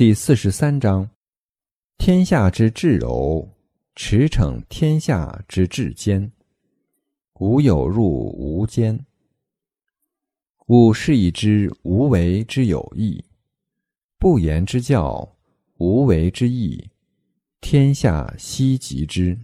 第四十三章：天下之至柔，驰骋天下之至坚。无有入无间。吾是以知无为之有益，不言之教，无为之义，天下希及之。